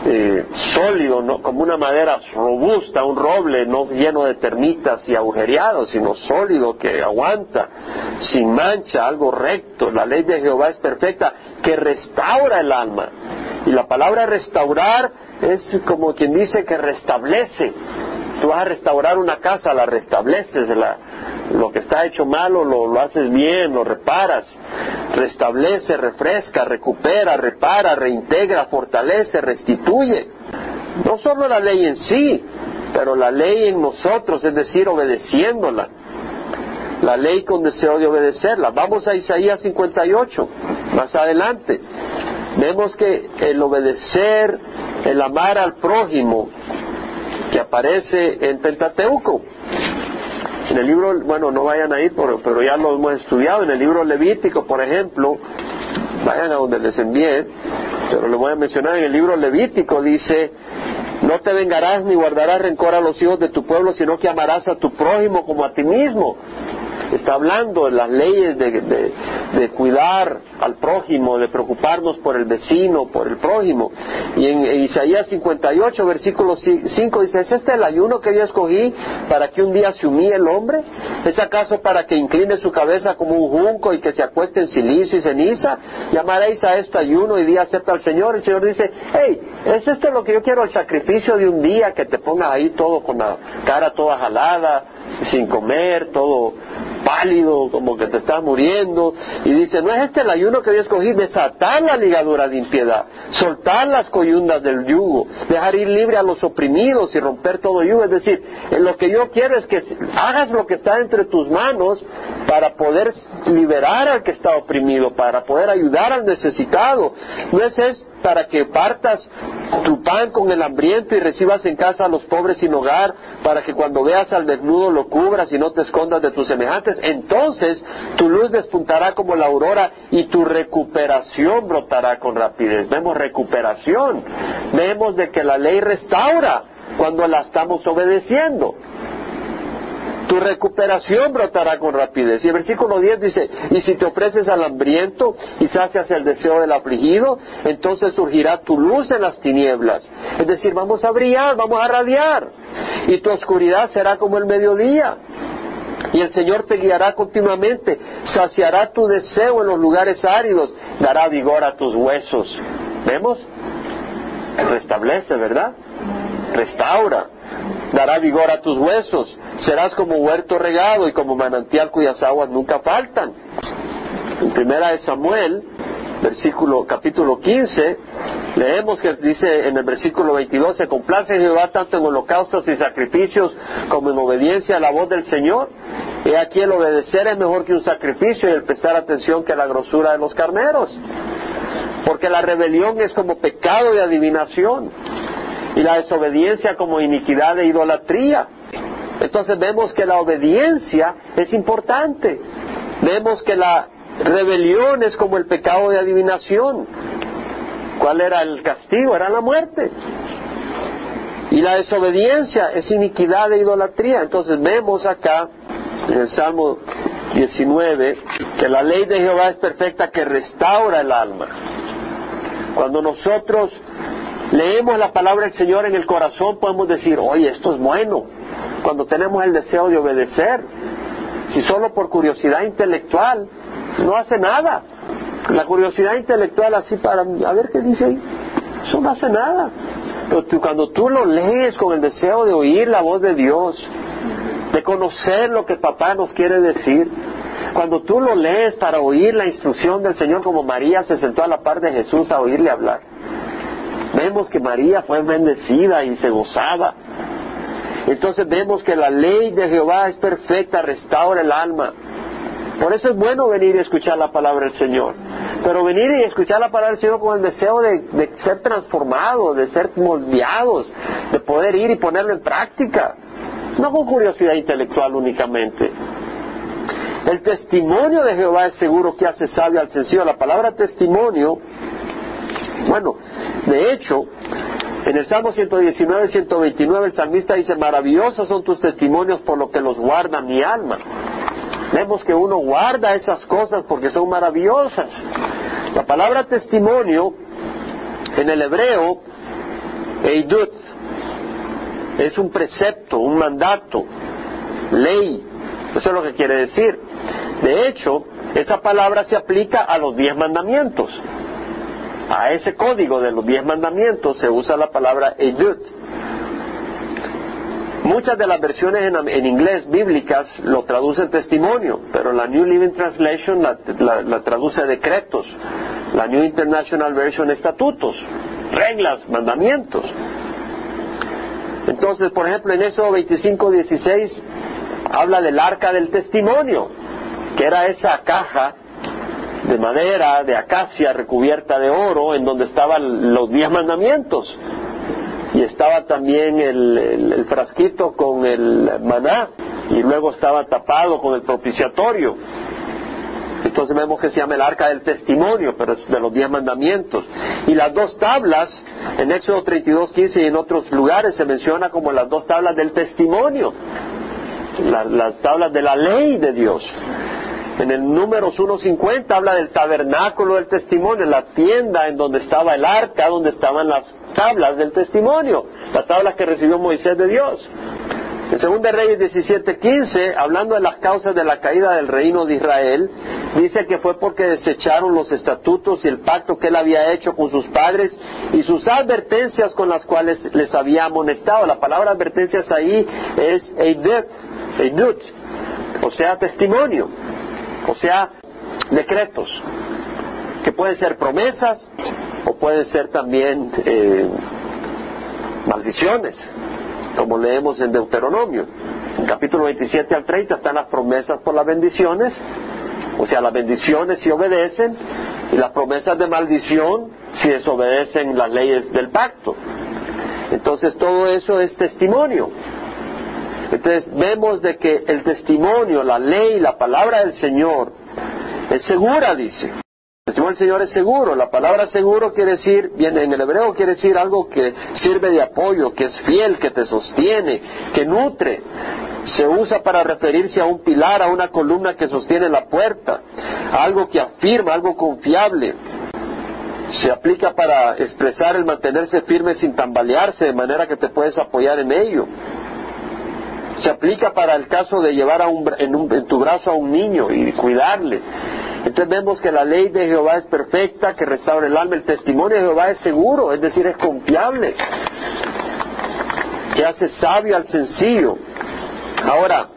eh, sólido, ¿no? como una madera robusta, un roble no lleno de termitas y agujereados, sino sólido que aguanta, sin mancha, algo recto. La ley de Jehová es perfecta, que restaura el alma. Y la palabra restaurar es como quien dice que restablece. Tú vas a restaurar una casa, la restableces, lo que está hecho malo lo, lo haces bien, lo reparas, restablece, refresca, recupera, repara, reintegra, fortalece, restituye. No solo la ley en sí, pero la ley en nosotros, es decir, obedeciéndola. La ley con deseo de obedecerla. Vamos a Isaías 58, más adelante. Vemos que el obedecer, el amar al prójimo, que aparece en Pentateuco. En el libro, bueno, no vayan a ir, pero, ya lo hemos estudiado. En el libro Levítico, por ejemplo, vayan a donde les envié, pero le voy a mencionar, en el libro Levítico dice, no te vengarás ni guardarás rencor a los hijos de tu pueblo, sino que amarás a tu prójimo como a ti mismo está hablando de las leyes de, cuidar al prójimo, de preocuparnos por el vecino, por el prójimo. Y en, Isaías 58, versículo 5 dice, ¿es este el ayuno que yo escogí para que un día se humille el hombre? ¿Es acaso para que incline su cabeza como un junco y que se acueste en silicio y ceniza? Llamaréis a este ayuno y día acepta al Señor. El Señor dice, hey, ¿es esto lo que yo quiero, el sacrificio de un día que te pongas ahí todo con la cara toda jalada, sin comer, todo pálido, como que te estás muriendo, y dice, no es este el ayuno que yo escogí, desatar la ligadura de impiedad, soltar las coyundas del yugo, dejar ir libre a los oprimidos y romper todo yugo, es decir, lo que yo quiero es que hagas lo que está entre tus manos para poder liberar al que está oprimido, para poder ayudar al necesitado, no es esto para que partas tu pan con el hambriento y recibas en casa a los pobres sin hogar, para que cuando veas al desnudo lo cubras y no te escondas de tus semejantes. Entonces tu luz despuntará como la aurora y tu recuperación brotará con rapidez. Vemos recuperación, vemos de que la ley restaura cuando la estamos obedeciendo tu recuperación brotará con rapidez. Y el versículo 10 dice, y si te ofreces al hambriento y sacias el deseo del afligido, entonces surgirá tu luz en las tinieblas. Es decir, vamos a brillar, vamos a radiar. Y tu oscuridad será como el mediodía. Y el Señor te guiará continuamente, saciará tu deseo en los lugares áridos, dará vigor a tus huesos. ¿Vemos? Restablece, ¿verdad? Restaura dará vigor a tus huesos, serás como huerto regado y como manantial cuyas aguas nunca faltan. En primera de Samuel, versículo, capítulo 15, leemos que dice en el versículo 22, se complace Jehová tanto en holocaustos y sacrificios como en obediencia a la voz del Señor. He aquí el obedecer es mejor que un sacrificio y el prestar atención que la grosura de los carneros. Porque la rebelión es como pecado de adivinación y la desobediencia como iniquidad e idolatría. Entonces vemos que la obediencia es importante. Vemos que la rebelión es como el pecado de adivinación. ¿Cuál era el castigo? Era la muerte. Y la desobediencia es iniquidad e idolatría. Entonces vemos acá en el Salmo 19 que la ley de Jehová es perfecta que restaura el alma. Cuando nosotros leemos la palabra del Señor en el corazón, podemos decir, oye, esto es bueno, cuando tenemos el deseo de obedecer. Si solo por curiosidad intelectual, no hace nada. La curiosidad intelectual así para, a ver qué dice ahí, eso no hace nada. Pero cuando tú lo lees con el deseo de oír la voz de Dios, de conocer lo que papá nos quiere decir, cuando tú lo lees para oír la instrucción del Señor como María se sentó a la par de Jesús a oírle hablar, Vemos que María fue bendecida y se gozaba. Entonces vemos que la ley de Jehová es perfecta, restaura el alma. Por eso es bueno venir y escuchar la palabra del Señor. Pero venir y escuchar la palabra del Señor con el deseo de, ser transformados, de ser moldeados, de poder ir y ponerlo en práctica. No con curiosidad intelectual únicamente. El testimonio de Jehová es seguro que hace sabio al sencillo. La palabra testimonio bueno, de hecho, en el Salmo 119, 129, el salmista dice, maravillosos son tus testimonios por lo que los guarda mi alma. Vemos que uno guarda esas cosas porque son maravillosas. La palabra testimonio en el hebreo Eidut es un precepto, un mandato, ley. Eso es lo que quiere decir. De hecho, esa palabra se aplica a los diez mandamientos. A ese código de los diez mandamientos se usa la palabra Eidut. Muchas de las versiones en, inglés bíblicas lo traducen testimonio, pero la New Living Translation la, traduce decretos, la New International Version estatutos, reglas, mandamientos. Entonces, por ejemplo, en eso 25.16 habla del arca del testimonio, que era esa caja de madera, de acacia recubierta de oro, en donde estaban los diez mandamientos y estaba también el, frasquito con el maná y luego estaba tapado con el propiciatorio. Entonces vemos que se llama el arca del testimonio, pero es de los diez mandamientos. Y las dos tablas, en Éxodo 32, 15 y en otros lugares se menciona como las dos tablas del testimonio, las tablas de la ley de Dios. En el número 1.50 habla del tabernáculo del testimonio, la tienda en donde estaba el arca, donde estaban las tablas del testimonio, las tablas que recibió Moisés de Dios. En 2 Reyes 17:15, hablando de las causas de la caída del reino de Israel, dice que fue porque desecharon los estatutos y el pacto que él había hecho con sus padres y sus advertencias con las cuales les había amonestado. La palabra advertencias ahí es eidut, o sea, testimonio o sea, decretos, que pueden ser promesas o pueden ser también eh, maldiciones, como leemos en Deuteronomio. En capítulo 27 al 30 están las promesas por las bendiciones, o sea, las bendiciones si obedecen y las promesas de maldición si desobedecen las leyes del pacto. Entonces todo eso es testimonio. Entonces vemos de que el testimonio, la ley, la palabra del Señor es segura, dice. El testimonio del Señor es seguro. La palabra seguro quiere decir, viene en el hebreo quiere decir algo que sirve de apoyo, que es fiel, que te sostiene, que nutre. Se usa para referirse a un pilar, a una columna que sostiene la puerta, algo que afirma, algo confiable. Se aplica para expresar el mantenerse firme sin tambalearse, de manera que te puedes apoyar en ello se aplica para el caso de llevar en, tu brazo a un niño y cuidarle. Entonces vemos que la ley de Jehová es perfecta, que restaura el alma. El testimonio de Jehová es seguro, es decir, es confiable, que hace sabio al sencillo. Ahora,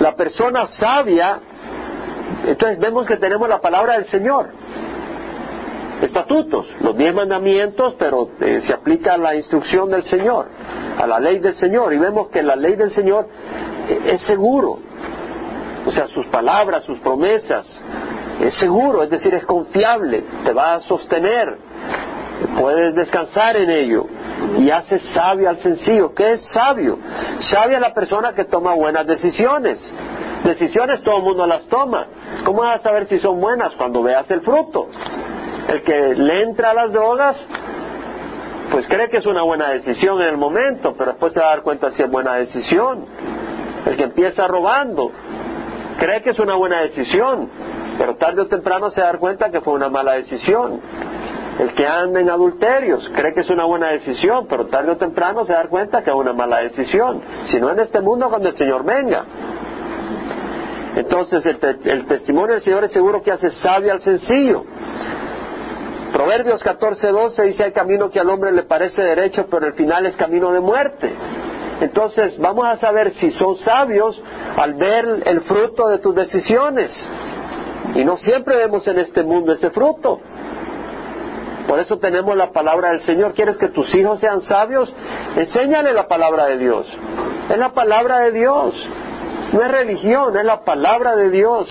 la persona sabia, entonces vemos que tenemos la palabra del Señor estatutos, los diez mandamientos, pero eh, se aplica la instrucción del Señor, a la ley del Señor, y vemos que la ley del Señor es seguro, o sea, sus palabras, sus promesas, es seguro, es decir, es confiable, te va a sostener, puedes descansar en ello, y hace sabio al sencillo. ¿Qué es sabio? Sabia es la persona que toma buenas decisiones. Decisiones todo el mundo las toma. ¿Cómo vas a saber si son buenas cuando veas el fruto? El que le entra a las drogas, pues cree que es una buena decisión en el momento, pero después se va a dar cuenta si es buena decisión. El que empieza robando, cree que es una buena decisión, pero tarde o temprano se va a dar cuenta que fue una mala decisión. El que anda en adulterios cree que es una buena decisión, pero tarde o temprano se va a dar cuenta que es una mala decisión. Si no en este mundo, cuando el Señor venga. Entonces el, el testimonio del Señor es seguro que hace sabio al sencillo. Proverbios 14:12 dice hay camino que al hombre le parece derecho, pero el final es camino de muerte. Entonces vamos a saber si son sabios al ver el fruto de tus decisiones. Y no siempre vemos en este mundo ese fruto. Por eso tenemos la palabra del Señor. ¿Quieres que tus hijos sean sabios? Enséñale la palabra de Dios. Es la palabra de Dios. No es religión, es la palabra de Dios.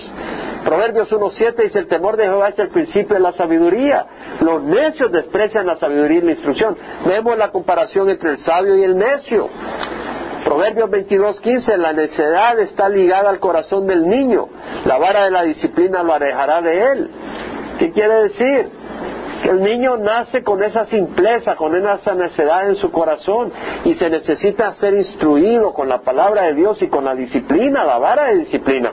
Proverbios 1.7 dice, el temor de Jehová es el principio de la sabiduría. Los necios desprecian la sabiduría y la instrucción. Vemos la comparación entre el sabio y el necio. Proverbios 22.15, la necedad está ligada al corazón del niño. La vara de la disciplina lo alejará de él. ¿Qué quiere decir? El niño nace con esa simpleza, con esa necedad en su corazón y se necesita ser instruido con la palabra de Dios y con la disciplina, la vara de disciplina.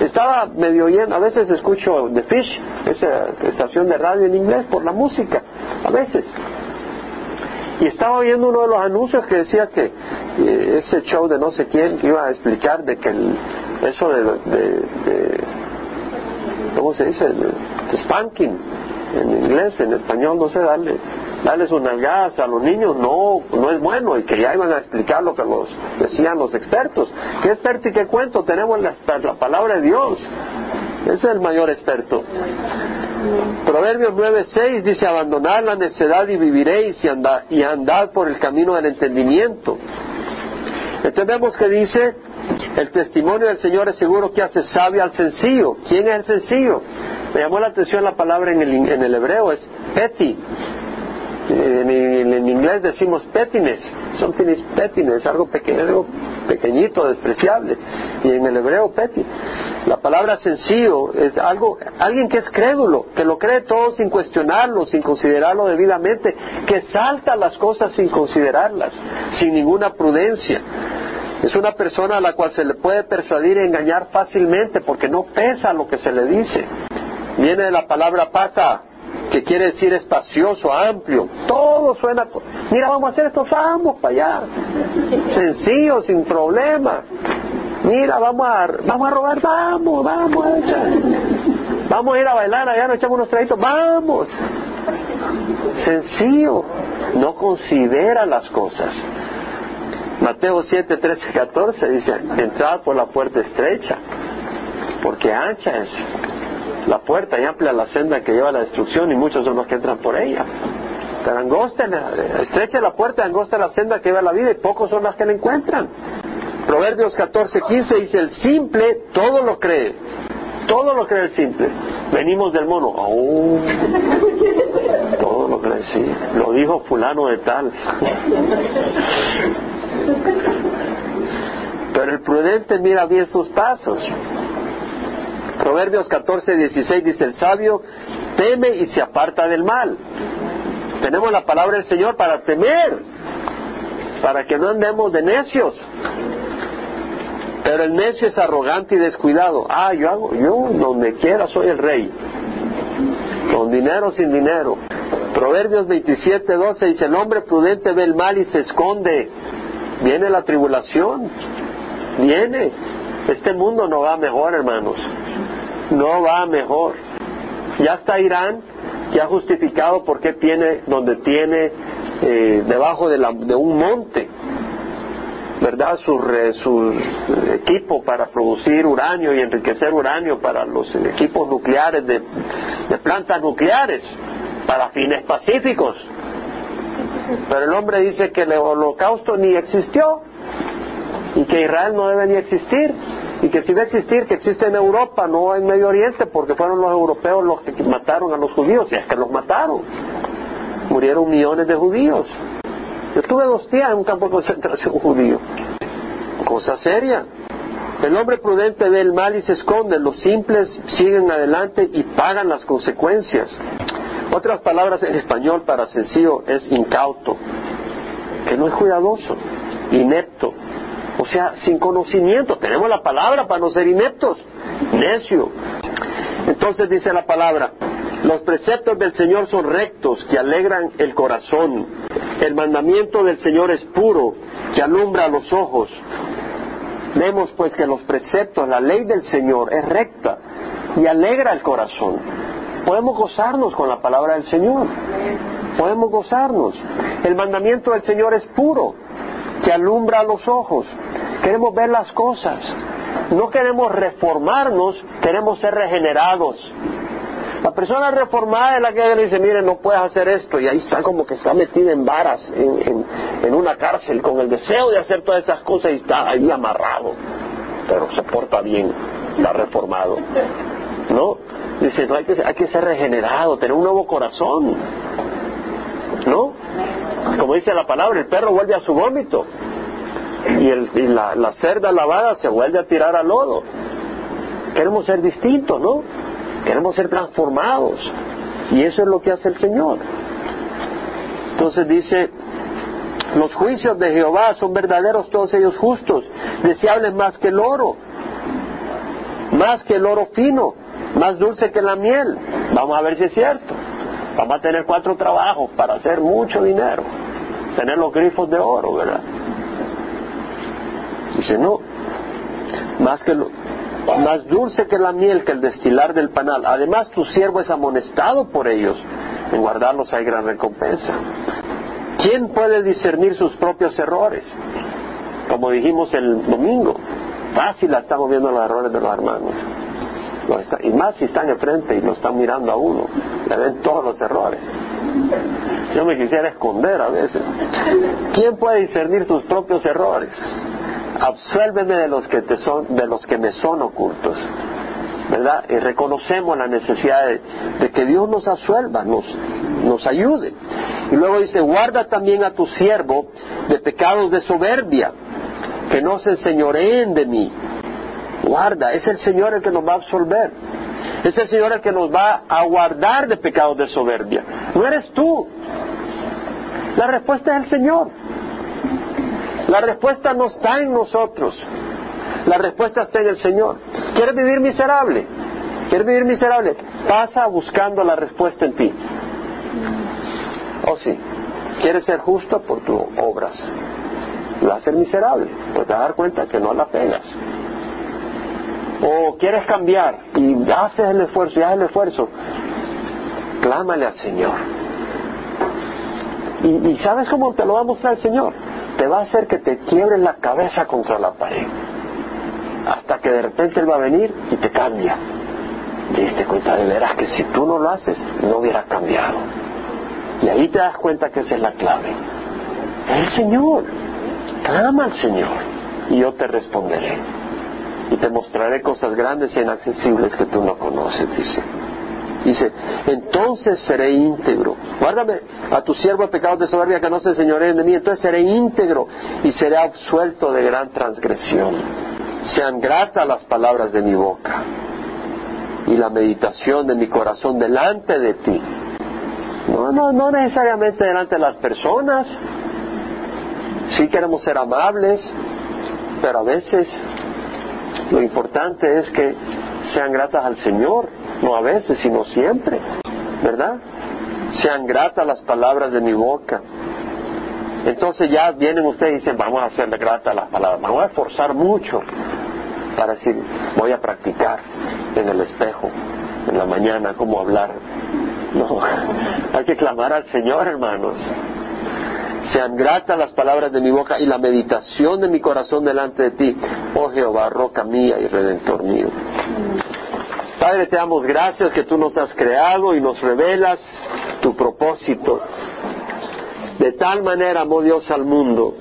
Estaba medio oyendo, a veces escucho The Fish, esa estación de radio en inglés, por la música, a veces. Y estaba viendo uno de los anuncios que decía que ese show de no sé quién iba a explicar de que el, eso de, de, ¿cómo se dice? Spanking en inglés, en español, no sé, darle, darles unas gas a los niños, no, no es bueno, y que ya iban a explicar lo que los decían los expertos. ¿Qué experto y qué cuento? Tenemos la, la palabra de Dios. Ese es el mayor experto. Proverbios 9:6 dice, abandonad la necedad y viviréis y andad, y andad por el camino del entendimiento. Entendemos que dice, el testimonio del Señor es seguro que hace sabio al sencillo. ¿Quién es el sencillo? Me llamó la atención la palabra en el, en el hebreo, es peti. En, inglés decimos petines, something is petines, algo pequeño, algo pequeñito, despreciable. Y en el hebreo peti. La palabra sencillo es algo, alguien que es crédulo, que lo cree todo sin cuestionarlo, sin considerarlo debidamente, que salta las cosas sin considerarlas, sin ninguna prudencia. Es una persona a la cual se le puede persuadir y engañar fácilmente porque no pesa lo que se le dice. Viene de la palabra pata, que quiere decir espacioso, amplio. Todo suena. Mira, vamos a hacer esto, vamos para allá. Sencillo, sin problema. Mira, vamos a, vamos a robar, vamos, vamos a echar. Vamos a ir a bailar allá, nos echamos unos trajitos, vamos. Sencillo, no considera las cosas. Mateo 7, 13, 14 dice, entrad por la puerta estrecha, porque ancha es la puerta y amplia la senda que lleva a la destrucción y muchos son los que entran por ella. Pero angosta, estrecha la puerta, angosta la senda que lleva a la vida y pocos son los que la encuentran. Proverbios 14, 15 dice, el simple todo lo cree, todo lo cree el simple. Venimos del mono, oh, todo lo cree, sí, lo dijo fulano de tal. Pero el prudente mira bien sus pasos. Proverbios 14, 16 dice, el sabio teme y se aparta del mal. Tenemos la palabra del Señor para temer, para que no andemos de necios. Pero el necio es arrogante y descuidado. Ah, yo hago, yo donde quiera soy el rey. Con dinero sin dinero. Proverbios 27, 12 dice, el hombre prudente ve el mal y se esconde. Viene la tribulación. Viene. Este mundo no va mejor, hermanos no va mejor. Ya está Irán, que ha justificado por qué tiene donde tiene eh, debajo de, un monte, ¿verdad? Su, su equipo para producir uranio y enriquecer uranio para los equipos nucleares de, de plantas nucleares, para fines pacíficos. Pero el hombre dice que el holocausto ni existió y que Israel no debe ni existir y que si a existir, que existe en Europa, no en Medio Oriente, porque fueron los europeos los que mataron a los judíos, y es que los mataron. Murieron millones de judíos. Yo tuve dos días en un campo de concentración judío. Cosa seria. El hombre prudente ve el mal y se esconde, los simples siguen adelante y pagan las consecuencias. Otras palabras en español para sencillo es incauto, que no es cuidadoso, inepto, o sea, sin conocimiento. Tenemos la palabra para no ser ineptos. Necio. Entonces dice la palabra, los preceptos del Señor son rectos, que alegran el corazón. El mandamiento del Señor es puro, que alumbra los ojos. Vemos pues que los preceptos, la ley del Señor es recta y alegra el corazón. Podemos gozarnos con la palabra del Señor. Podemos gozarnos. El mandamiento del Señor es puro, que alumbra los ojos. Queremos ver las cosas. No queremos reformarnos, queremos ser regenerados. La persona reformada es la que le dice, mire, no puedes hacer esto, y ahí está como que está metida en varas, en, en, una cárcel, con el deseo de hacer todas esas cosas y está ahí amarrado, pero se porta bien, está reformado. ¿No? Dice, hay, que, hay que ser regenerado, tener un nuevo corazón. ¿No? Como dice la palabra, el perro vuelve a su vómito y, el, la, la, cerda lavada se vuelve a tirar al lodo. Queremos ser distintos, ¿no? Queremos ser transformados. Y eso es lo que hace el Señor. Entonces dice, los juicios de Jehová son verdaderos, todos ellos justos, deseables más que el oro, más que el oro fino, más dulce que la miel. Vamos a ver si es cierto. Vamos a tener cuatro trabajos para hacer mucho dinero. tener los grifos de oro, ¿verdad? Dice, no, más que lo, más dulce que la miel que el destilar del panal. Además, tu siervo es amonestado por ellos. En guardarlos hay gran recompensa. ¿Quién puede discernir sus propios errores? Como dijimos el domingo, fácil estamos viendo los errores de los hermanos. Y más si están enfrente y lo están mirando a uno, le ven todos los errores. Yo me quisiera esconder a veces. ¿Quién puede discernir tus propios errores? Absuélveme de los que te son, de los que me son ocultos. ¿Verdad? Y reconocemos la necesidad de, que Dios nos absuelva, nos, nos ayude. Y luego dice, guarda también a tu siervo de pecados de soberbia, que no se enseñoreen de mí. Guarda, es el Señor el que nos va a absolver. Es el Señor el que nos va a guardar de pecados de soberbia. No eres tú. La respuesta es el Señor. La respuesta no está en nosotros. La respuesta está en el Señor. ¿Quieres vivir miserable? ¿Quieres vivir miserable? Pasa buscando la respuesta en ti. ¿O sí? ¿Quieres ser justo por tus obras? Vas a ser miserable, pues te vas a dar cuenta que no la pegas. O quieres cambiar y haces el esfuerzo y haces el esfuerzo. Clámale al Señor. Y, ¿sabes cómo te lo va a mostrar el Señor? te va a hacer que te quiebres la cabeza contra la pared. Hasta que de repente Él va a venir y te cambia. Te diste cuenta de veras que si tú no lo haces, no hubiera cambiado. Y ahí te das cuenta que esa es la clave. El Señor. Clama al Señor. Y yo te responderé. Y te mostraré cosas grandes e inaccesibles que tú no conoces, dice. Dice, entonces seré íntegro. Guárdame a tu siervo pecado de soberbia que no se señoree de mí. Entonces seré íntegro y seré absuelto de gran transgresión. Sean gratas las palabras de mi boca y la meditación de mi corazón delante de ti. No, no, no necesariamente delante de las personas. Sí queremos ser amables, pero a veces lo importante es que sean gratas al Señor no a veces, sino siempre, ¿verdad? Sean gratas las palabras de mi boca. Entonces ya vienen ustedes y dicen, vamos a hacerle gratas las palabras, vamos a esforzar mucho para decir, voy a practicar en el espejo, en la mañana, cómo hablar. No, hay que clamar al Señor, hermanos. Sean gratas las palabras de mi boca y la meditación de mi corazón delante de ti, oh Jehová, roca mía y redentor mío. Padre, te damos gracias que tú nos has creado y nos revelas tu propósito. De tal manera amó Dios al mundo.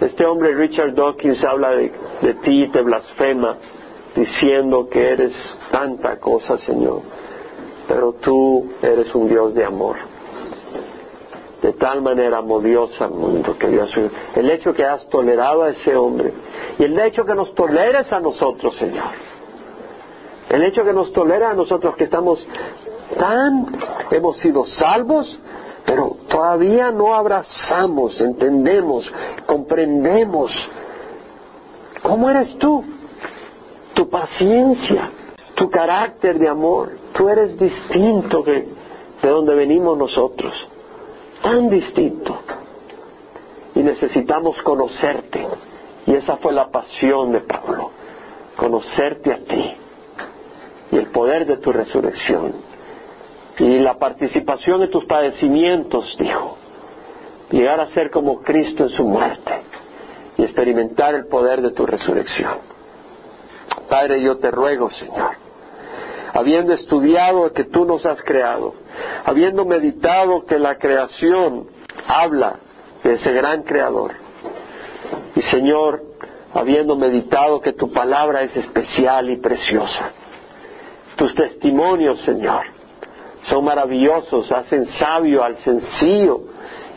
Este hombre, Richard Dawkins, habla de, de ti y te blasfema, diciendo que eres tanta cosa, Señor. Pero tú eres un Dios de amor. De tal manera amó Dios al mundo que Dios el hecho que has tolerado a ese hombre y el hecho que nos toleres a nosotros, Señor el hecho que nos tolera a nosotros que estamos tan, hemos sido salvos, pero todavía no abrazamos, entendemos, comprendemos. ¿Cómo eres tú? Tu paciencia, tu carácter de amor. Tú eres distinto de, de donde venimos nosotros. Tan distinto. Y necesitamos conocerte. Y esa fue la pasión de Pablo. Conocerte a ti y el poder de tu resurrección y la participación de tus padecimientos, dijo, llegar a ser como Cristo en su muerte y experimentar el poder de tu resurrección. Padre, yo te ruego, Señor, habiendo estudiado que tú nos has creado, habiendo meditado que la creación habla de ese gran creador, y Señor, habiendo meditado que tu palabra es especial y preciosa, tus testimonios, Señor, son maravillosos, hacen sabio al sencillo.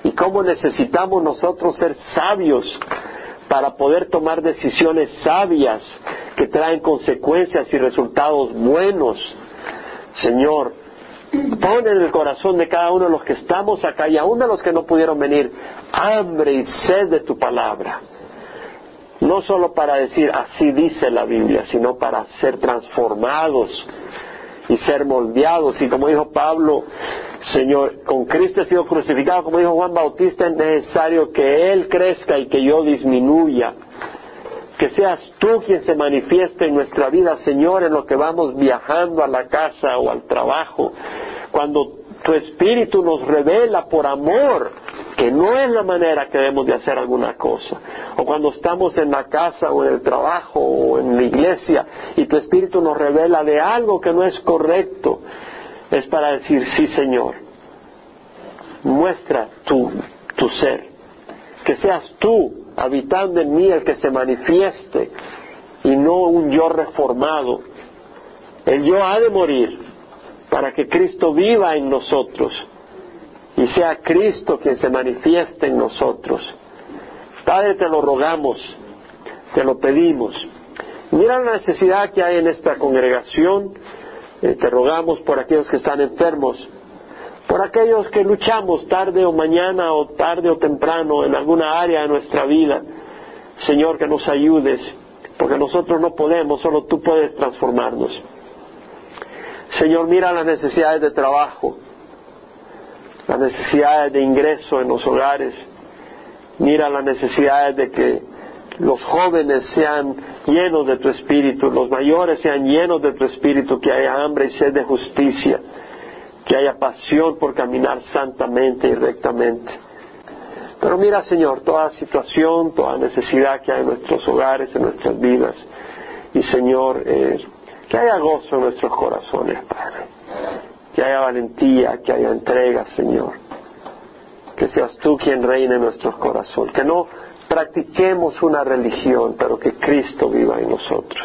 Y cómo necesitamos nosotros ser sabios para poder tomar decisiones sabias que traen consecuencias y resultados buenos. Señor, pon en el corazón de cada uno de los que estamos acá y aún de los que no pudieron venir hambre y sed de tu palabra. No solo para decir así dice la Biblia, sino para ser transformados y ser moldeados. Y como dijo Pablo, Señor, con Cristo he sido crucificado, como dijo Juan Bautista, es necesario que Él crezca y que yo disminuya. Que seas tú quien se manifieste en nuestra vida, Señor, en lo que vamos viajando a la casa o al trabajo. Cuando tu Espíritu nos revela por amor que no es la manera que debemos de hacer alguna cosa. O cuando estamos en la casa o en el trabajo o en la iglesia y tu Espíritu nos revela de algo que no es correcto, es para decir, sí Señor, muestra tu, tu ser, que seas tú habitando en mí el que se manifieste y no un yo reformado. El yo ha de morir para que Cristo viva en nosotros y sea Cristo quien se manifieste en nosotros. Padre, te lo rogamos, te lo pedimos. Mira la necesidad que hay en esta congregación. Eh, te rogamos por aquellos que están enfermos, por aquellos que luchamos tarde o mañana o tarde o temprano en alguna área de nuestra vida. Señor, que nos ayudes, porque nosotros no podemos, solo tú puedes transformarnos. Señor, mira las necesidades de trabajo, las necesidades de ingreso en los hogares, mira las necesidades de que los jóvenes sean llenos de tu espíritu, los mayores sean llenos de tu espíritu, que haya hambre y sed de justicia, que haya pasión por caminar santamente y rectamente. Pero mira, Señor, toda situación, toda necesidad que hay en nuestros hogares, en nuestras vidas. Y, Señor, eh, que haya gozo en nuestros corazones, Padre que haya valentía, que haya entrega, Señor. Que seas tú quien reine en nuestros corazones. Que no practiquemos una religión, pero que Cristo viva en nosotros.